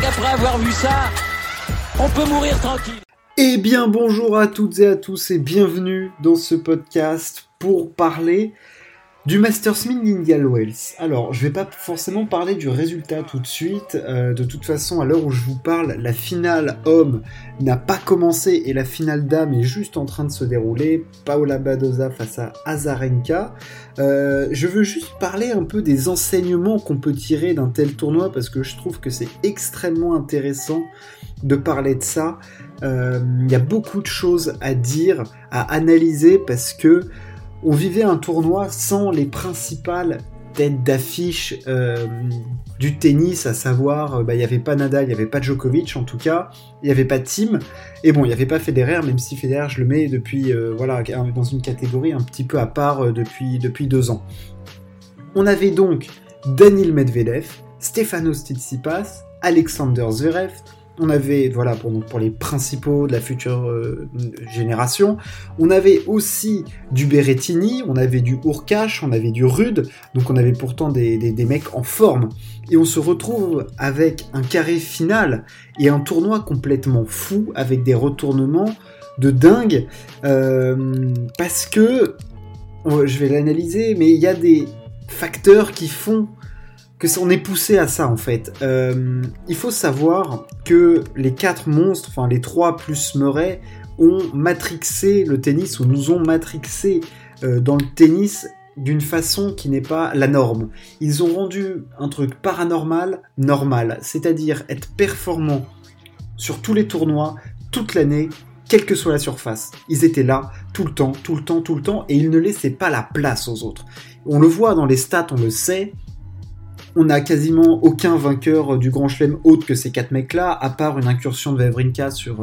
qu'après avoir vu ça, on peut mourir tranquille. Eh bien bonjour à toutes et à tous et bienvenue dans ce podcast pour parler du Masters d'Indian Wells. Alors, je vais pas forcément parler du résultat tout de suite. Euh, de toute façon, à l'heure où je vous parle, la finale homme n'a pas commencé et la finale dame est juste en train de se dérouler. Paola Badoza face à Azarenka. Euh, je veux juste parler un peu des enseignements qu'on peut tirer d'un tel tournoi parce que je trouve que c'est extrêmement intéressant de parler de ça. Euh, il y a beaucoup de choses à dire, à analyser parce que on vivait un tournoi sans les principales têtes d'affiche euh, du tennis, à savoir, euh, bah, il n'y avait pas Nadal, il n'y avait pas Djokovic en tout cas, il n'y avait pas Tim, et bon, il n'y avait pas Federer, même si Federer, je le mets depuis, euh, voilà, dans une catégorie un petit peu à part depuis, depuis deux ans. On avait donc Daniil Medvedev, Stefanos Tsitsipas, Alexander Zverev, on avait, voilà, pour, pour les principaux de la future euh, génération, on avait aussi du Berrettini, on avait du Urkash, on avait du Rude, donc on avait pourtant des, des, mecs en forme. Et on se retrouve avec un carré final et un tournoi complètement fou, avec des retournements de dingue, euh, parce que, je vais l'analyser, mais il y a des facteurs qui font que on est poussé à ça en fait. Euh, il faut savoir que les quatre monstres, enfin les trois plus Murray, ont matrixé le tennis ou nous ont matrixé euh, dans le tennis d'une façon qui n'est pas la norme. Ils ont rendu un truc paranormal normal, c'est-à-dire être performant sur tous les tournois, toute l'année, quelle que soit la surface. Ils étaient là tout le temps, tout le temps, tout le temps, et ils ne laissaient pas la place aux autres. On le voit dans les stats, on le sait, on n'a quasiment aucun vainqueur du Grand Chelem autre que ces quatre mecs-là, à part une incursion de Wawrinka sur,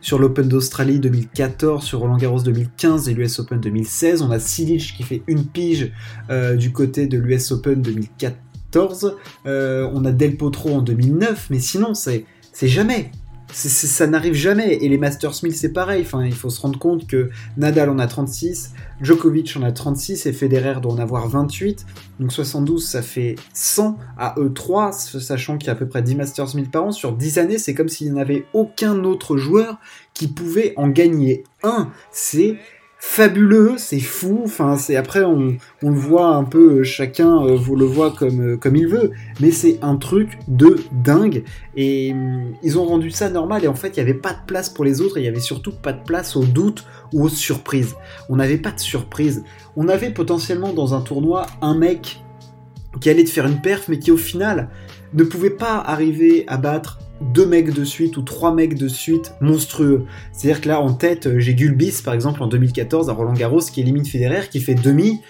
sur l'Open d'Australie 2014, sur Roland Garros 2015 et l'US Open 2016. On a Silic qui fait une pige euh, du côté de l'US Open 2014. Euh, on a Del Potro en 2009, mais sinon, c'est jamais ça n'arrive jamais. Et les Masters 1000, c'est pareil. Enfin, il faut se rendre compte que Nadal en a 36, Djokovic en a 36 et Federer doit en avoir 28. Donc 72, ça fait 100 à E3, sachant qu'il y a à peu près 10 Masters 1000 par an. Sur 10 années, c'est comme s'il n'y avait aucun autre joueur qui pouvait en gagner un. C'est fabuleux, c'est fou. Enfin, c'est après on, le voit un peu, chacun euh, vous le voit comme euh, comme il veut, mais c'est un truc de dingue. Et hum, ils ont rendu ça normal. Et en fait, il n'y avait pas de place pour les autres. Il y avait surtout pas de place aux doutes ou aux surprises. On n'avait pas de surprise. On avait potentiellement dans un tournoi un mec qui allait te faire une perf, mais qui au final ne pouvait pas arriver à battre deux mecs de suite ou trois mecs de suite monstrueux. C'est-à-dire que là, en tête, euh, j'ai Gulbis, par exemple, en 2014, à Roland Garros, qui élimine Federer, qui fait demi,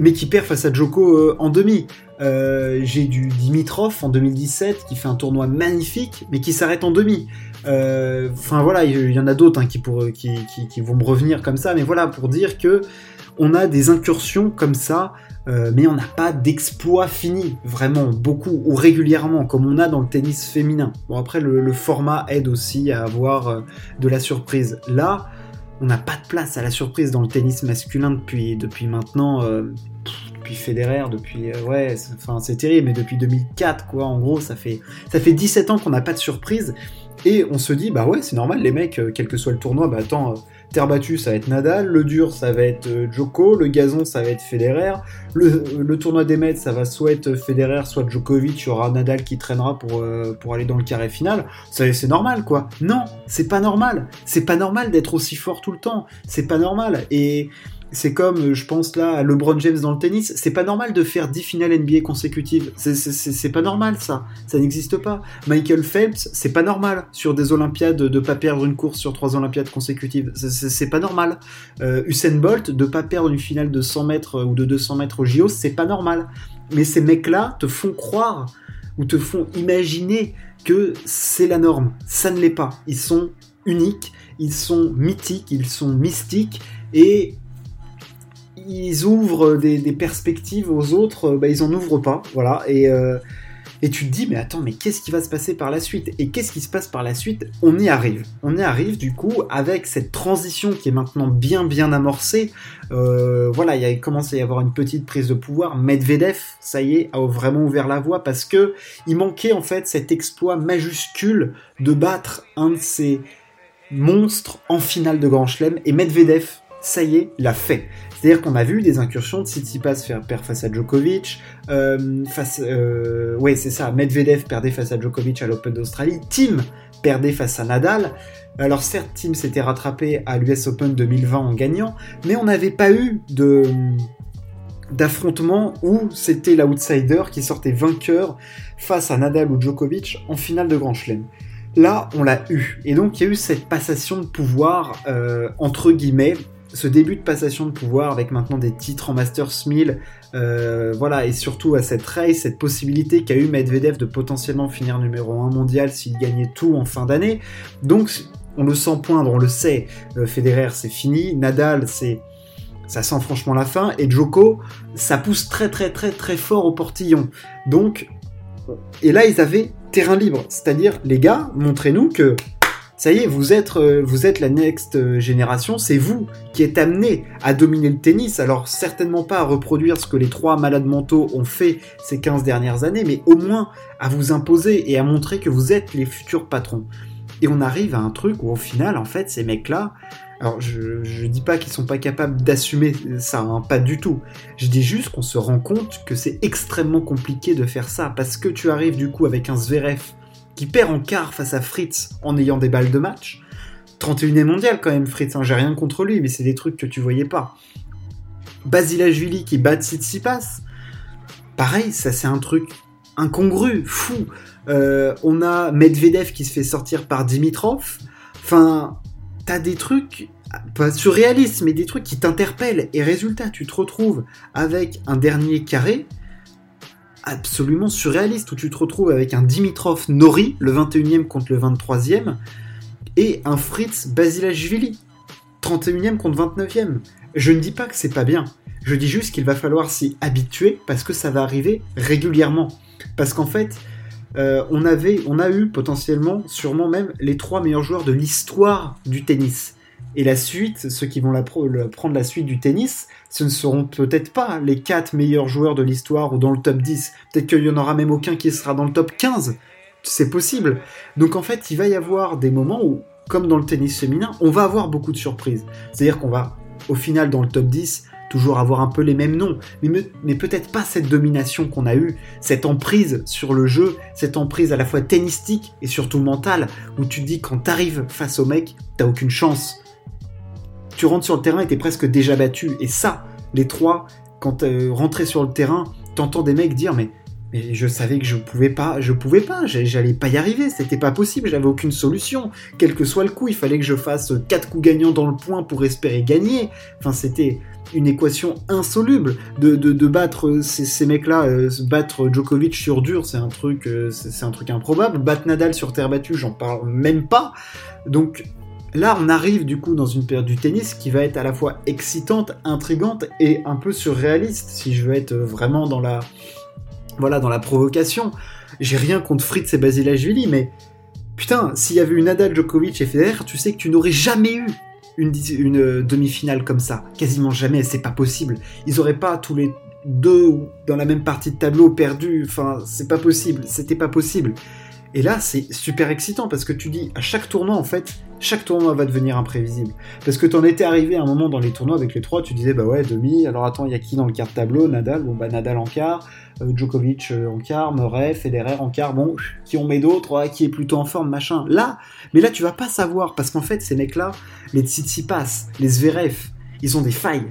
mais qui perd face à Joko euh, en demi. Euh, j'ai du Dimitrov en 2017, qui fait un tournoi magnifique, mais qui s'arrête en demi. Enfin voilà, il y, en a d'autres hein, qui, qui, vont me revenir comme ça, mais voilà, pour dire que on a des incursions comme ça euh, mais on n'a pas d'exploit fini, vraiment, beaucoup, ou régulièrement, comme on a dans le tennis féminin. Bon, après, le, format aide aussi à avoir euh, de la surprise. Là, on n'a pas de place à la surprise dans le tennis masculin depuis, depuis maintenant, euh, depuis Federer, depuis, ouais, enfin, c'est terrible, mais depuis 2004, quoi, en gros, ça fait, ça fait 17 ans qu'on n'a pas de surprise, et on se dit, bah ouais, c'est normal, les mecs, quel que soit le tournoi, bah attends, Terre battue, ça va être Nadal. Le dur, ça va être euh, Joko. Le gazon, ça va être Federer. Le, tournoi des maîtres, ça va soit être Federer, soit Djokovic. Il y aura Nadal qui traînera pour, euh, pour aller dans le carré final. C'est normal, quoi. Non, c'est pas normal. C'est pas normal d'être aussi fort tout le temps. C'est pas normal. Et c'est comme, je pense là, à LeBron James dans le tennis. C'est pas normal de faire 10 finales NBA consécutives. C'est pas normal, ça. Ça n'existe pas. Michael Phelps, c'est pas normal sur des Olympiades de pas perdre une course sur trois Olympiades consécutives. C'est pas normal. Euh, Usain Bolt, de pas perdre une finale de 100 mètres ou de 200 mètres au JO, c'est pas normal. Mais ces mecs-là te font croire ou te font imaginer que c'est la norme. Ça ne l'est pas. Ils sont uniques, ils sont mythiques, ils sont mystiques et ils ouvrent des, perspectives aux autres, bah, ils en ouvrent pas, voilà. Et, euh, Et tu te dis, mais attends, mais qu'est-ce qui va se passer par la suite? Et qu'est-ce qui se passe par la suite? On y arrive. On y arrive, du coup, avec cette transition qui est maintenant bien, bien amorcée. Euh, voilà, il a commencé à y avoir une petite prise de pouvoir. Medvedev, ça y est, a vraiment ouvert la voie parce que il manquait en fait cet exploit majuscule de battre un de ces monstres en finale de Grand Chelem. Et Medvedev, ça y est, l'a fait. C'est-à-dire qu'on a vu des incursions de Tsitsipas faire perdre face à Djokovic, euh, face, euh, ouais c'est ça, Medvedev perdait face à Djokovic à l'Open d'Australie, Tim perdait face à Nadal. Alors certes, Tim s'était rattrapé à l'US Open 2020 en gagnant, mais on n'avait pas eu de d'affrontement où c'était l'outsider qui sortait vainqueur face à Nadal ou Djokovic en finale de Grand Chelem. Là, on l'a eu. Et donc, il y a eu cette passation de pouvoir, euh, entre guillemets, ce début de passation de pouvoir avec maintenant des titres en Masters 1000, euh, voilà, et surtout à cette race, cette possibilité qu'a eu Medvedev de potentiellement finir numéro 1 mondial s'il gagnait tout en fin d'année. Donc, on le sent poindre, on le sait, euh, Federer c'est fini, Nadal c'est ça sent franchement la fin, et Joko, ça pousse très très très très fort au portillon. Donc, et là ils avaient terrain libre, c'est-à-dire les gars, montrez-nous que ça y est, vous êtes, euh, vous êtes la next euh, génération, c'est vous qui êtes amené à dominer le tennis, alors certainement pas à reproduire ce que les trois malades mentaux ont fait ces 15 dernières années, mais au moins à vous imposer et à montrer que vous êtes les futurs patrons. Et on arrive à un truc où au final, en fait, ces mecs-là, alors je, je dis pas qu'ils sont pas capables d'assumer ça, hein, pas du tout. Je dis juste qu'on se rend compte que c'est extrêmement compliqué de faire ça, parce que tu arrives du coup avec un Zverev qui perd en quart face à Fritz en ayant des balles de match. 31e mondial quand même Fritz, hein, j'ai rien contre lui, mais c'est des trucs que tu voyais pas. Basilashvili qui bat Tsitsipas, pareil, ça c'est un truc incongru, fou. Euh, on a Medvedev qui se fait sortir par Dimitrov. Enfin, t'as des trucs pas surréalistes, mais des trucs qui t'interpellent. Et résultat, tu te retrouves avec un dernier carré absolument surréaliste où tu te retrouves avec un Dimitrov Nori, le 21e contre le 23e, et un Fritz Basilashvili, 31e contre 29e. Je ne dis pas que c'est pas bien, je dis juste qu'il va falloir s'y habituer parce que ça va arriver régulièrement. Parce qu'en fait, euh, on, avait, on a eu potentiellement, sûrement même, les trois meilleurs joueurs de l'histoire du tennis. Et la suite, ceux qui vont prendre la suite du tennis, ce ne seront peut-être pas les 4 meilleurs joueurs de l'histoire ou dans le top 10. Peut-être qu'il n'y en aura même aucun qui sera dans le top 15. C'est possible. Donc en fait, il va y avoir des moments où, comme dans le tennis féminin, on va avoir beaucoup de surprises. C'est-à-dire qu'on va, au final, dans le top 10, toujours avoir un peu les mêmes noms, mais, mais peut-être pas cette domination qu'on a eue, cette emprise sur le jeu, cette emprise à la fois tennistique et surtout mentale, où tu te dis quand t'arrives face au mec, t'as aucune chance tu rentres sur le terrain et presque déjà battu. Et ça, les trois, quand euh, sur le terrain, t'entends des mecs dire mais, mais je savais que je pouvais pas, je pouvais pas, j'allais pas y arriver, c'était pas possible, j'avais aucune solution. Quel que soit le coup, il fallait que je fasse quatre coups gagnants dans le point pour espérer gagner. Enfin, c'était une équation insoluble de, de, battre ces, mecs-là, euh, battre Djokovic sur dur, c'est un truc, euh, c'est un truc improbable. Battre Nadal sur terre battue, j'en parle même pas. Donc là, on arrive du coup dans une période du tennis qui va être à la fois excitante, intrigante et un peu surréaliste, si je veux être vraiment dans la, voilà, dans la provocation. J'ai rien contre Fritz et Basilashvili, mais putain, s'il y avait eu Nadal, Djokovic et Federer, tu sais que tu n'aurais jamais eu une, une demi-finale comme ça. Quasiment jamais, c'est pas possible. Ils auraient pas tous les deux dans la même partie de tableau perdu. Enfin, c'est pas possible. C'était pas possible. Et là, c'est super excitant parce que tu dis à chaque tournoi, en fait, chaque tournoi va devenir imprévisible. Parce que t'en étais arrivé à un moment dans les tournois avec les trois, tu disais bah ouais, demi, alors attends, il y a qui dans le quart de tableau? Nadal, bon bah Nadal en quart, euh, Djokovic euh, en quart, Murray, Federer en quart, bon, qui on met d'autres, qui est plutôt en forme, machin. Là, mais là tu vas pas savoir parce qu'en fait, ces mecs-là, les Tsitsipas, les Zverev, ils ont des failles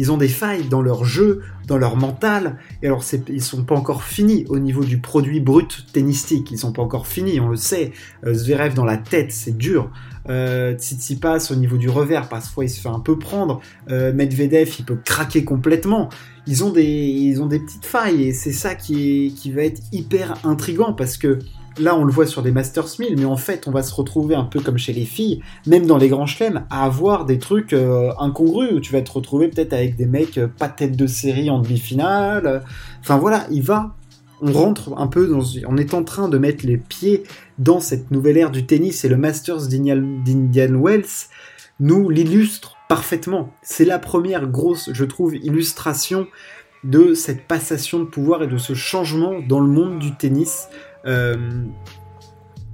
ils ont des failles dans leur jeu, dans leur mental. Et alors, ils sont pas encore finis au niveau du produit brut tennistique. Ils sont pas encore finis, on le sait. Euh, Zverev dans la tête, c'est dur. Euh, Tsitsipas au niveau du revers, parfois il se fait un peu prendre. Euh, Medvedev, il peut craquer complètement. Ils ont des, ils ont des petites failles et c'est ça qui, qui va être hyper intrigant parce que là, on le voit sur des Masters 1000, mais en fait, on va se retrouver un peu comme chez les filles, même dans les grands chelems, à avoir des trucs euh, incongrus, où tu vas te retrouver peut-être avec des mecs euh, pas tête de série en demi-finale. Enfin voilà, il va on rentre un peu dans, on est en train de mettre les pieds dans cette nouvelle ère du tennis et le Masters d'Indian Wells nous l'illustre parfaitement. C'est la première grosse, je trouve, illustration de cette passation de pouvoir et de ce changement dans le monde du tennis. Euh,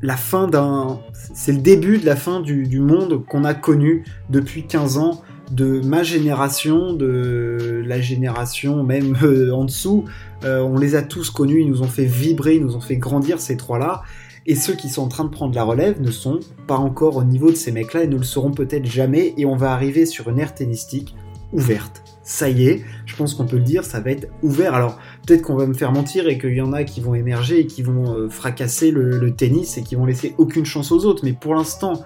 la fin d'un, c'est le début de la fin du, monde qu'on a connu depuis 15 ans de ma génération, de la génération même euh, en dessous, euh, on les a tous connus, ils nous ont fait vibrer, ils nous ont fait grandir ces trois-là. Et ceux qui sont en train de prendre la relève ne sont pas encore au niveau de ces mecs-là et ne le seront peut-être jamais. Et on va arriver sur une ère tennistique ouverte. Ça y est, je pense qu'on peut le dire, ça va être ouvert. Alors peut-être qu'on va me faire mentir et qu'il y en a qui vont émerger et qui vont euh, fracasser le, tennis et qui vont laisser aucune chance aux autres. Mais pour l'instant,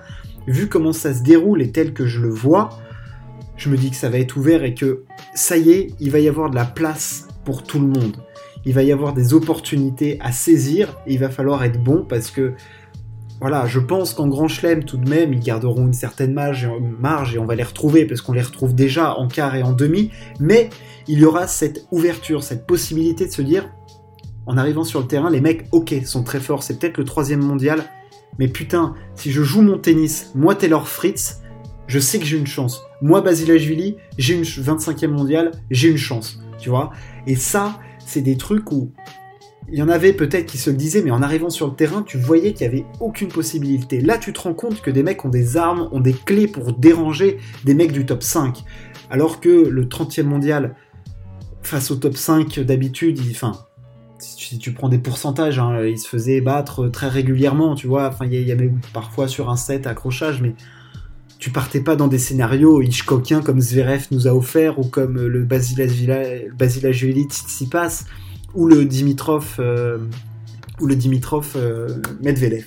vu comment ça se déroule et tel que je le vois, je me dis que ça va être ouvert et que ça y est, il va y avoir de la place pour tout le monde. Il va y avoir des opportunités à saisir et il va falloir être bon parce que voilà, je pense qu'en Grand Chelem, tout de même, ils garderont une certaine marge et, on va les retrouver parce qu'on les retrouve déjà en quart et en demi, mais il y aura cette ouverture, cette possibilité de se dire, en arrivant sur le terrain, les mecs, ok, sont très forts, c'est peut-être le troisième mondial, mais putain, si je joue mon tennis, moi Taylor Fritz, je sais que j'ai une chance. Moi, Basilashvili, j'ai une 25e mondiale, j'ai une chance, tu vois. Et ça, c'est des trucs où il y en avait peut-être qui se le disaient, mais en arrivant sur le terrain, tu voyais qu'il n'y avait aucune possibilité. Là, tu te rends compte que des mecs ont des armes, ont des clés pour déranger des mecs du top 5. Alors que le 30e mondial, face au top 5 d'habitude, enfin, si tu, prends des pourcentages, hein, il se faisait battre très régulièrement, tu vois. Enfin, il y, avait parfois sur un set accrochage, mais tu partais pas dans des scénarios Hitchcockiens comme Zverev nous a offert ou comme le Basilashvili Tsitsipas ou le Dimitrov euh, ou le Dimitrov euh, Medvedev.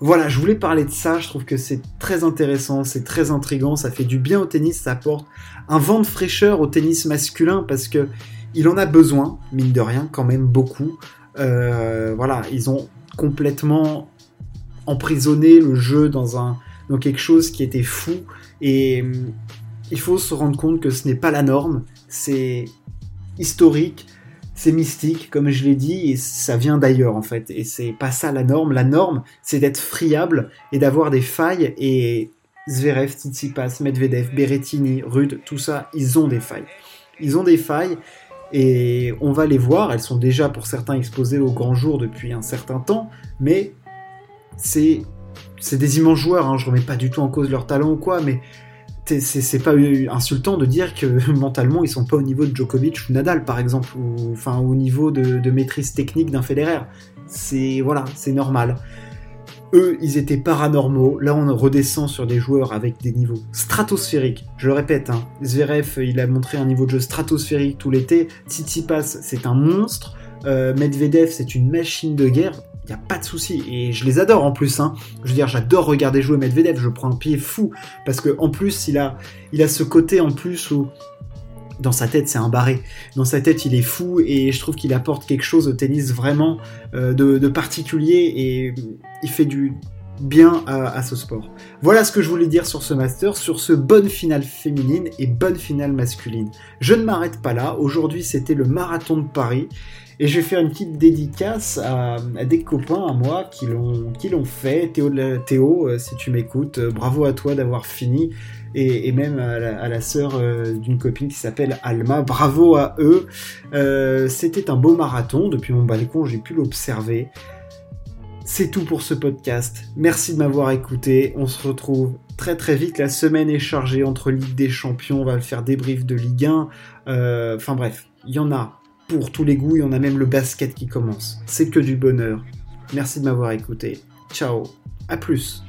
Voilà, je voulais parler de ça, je trouve que c'est très intéressant, c'est très intrigant, ça fait du bien au tennis, ça apporte un vent de fraîcheur au tennis masculin parce que il en a besoin, mine de rien, quand même beaucoup. Euh, voilà, ils ont complètement emprisonné le jeu dans un donc quelque chose qui était fou. Et hum, il faut se rendre compte que ce n'est pas la norme, c'est historique, c'est mystique, comme je l'ai dit, et ça vient d'ailleurs en fait. Et c'est pas ça la norme. La norme, c'est d'être friable et d'avoir des failles. Et Zverev, Tsitsipas, Medvedev, Berrettini, Rude, tout ça, ils ont des failles. Ils ont des failles et on va les voir. Elles sont déjà pour certains exposées au grand jour depuis un certain temps, mais c'est des immenses joueurs, hein, je remets pas du tout en cause leur talent ou quoi, mais c'est pas insultant de dire que mentalement ils sont pas au niveau de Djokovic ou Nadal par exemple, ou enfin au niveau de, maîtrise technique d'un Federer. C'est voilà, c'est normal. Eux, ils étaient paranormaux. Là, on redescend sur des joueurs avec des niveaux stratosphériques. Je le répète, hein. Zverev, il a montré un niveau de jeu stratosphérique tout l'été. Tsitsipas, c'est un monstre. Euh, Medvedev, c'est une machine de guerre n'y a pas de souci. Et je les adore en plus. Hein. Je veux dire, j'adore regarder jouer Medvedev. Je prends un pied fou. Parce que en plus, il a, il a ce côté en plus où dans sa tête, c'est un barré. Dans sa tête, il est fou et je trouve qu'il apporte quelque chose au tennis vraiment euh, de, particulier et il fait du bien à, ce sport. Voilà ce que je voulais dire sur ce master, sur ce bonne finale féminine et bonne finale masculine. Je ne m'arrête pas là. Aujourd'hui, c'était le marathon de Paris et je vais faire une petite dédicace à, des copains à moi qui l'ont, fait. Théo, Théo euh, si tu m'écoutes, euh, bravo à toi d'avoir fini. Et, même à la, sœur euh, d'une copine qui s'appelle Alma, bravo à eux. c'était un beau marathon. Depuis mon balcon, j'ai pu l'observer. C'est tout pour ce podcast. Merci de m'avoir écouté. On se retrouve très très vite. La semaine est chargée entre Ligue des Champions. On va faire débrief de Ligue 1. Enfin bref, il y en a pour tous les goûts et on a même le basket qui commence. C'est que du bonheur. Merci de m'avoir écouté. Ciao, à plus.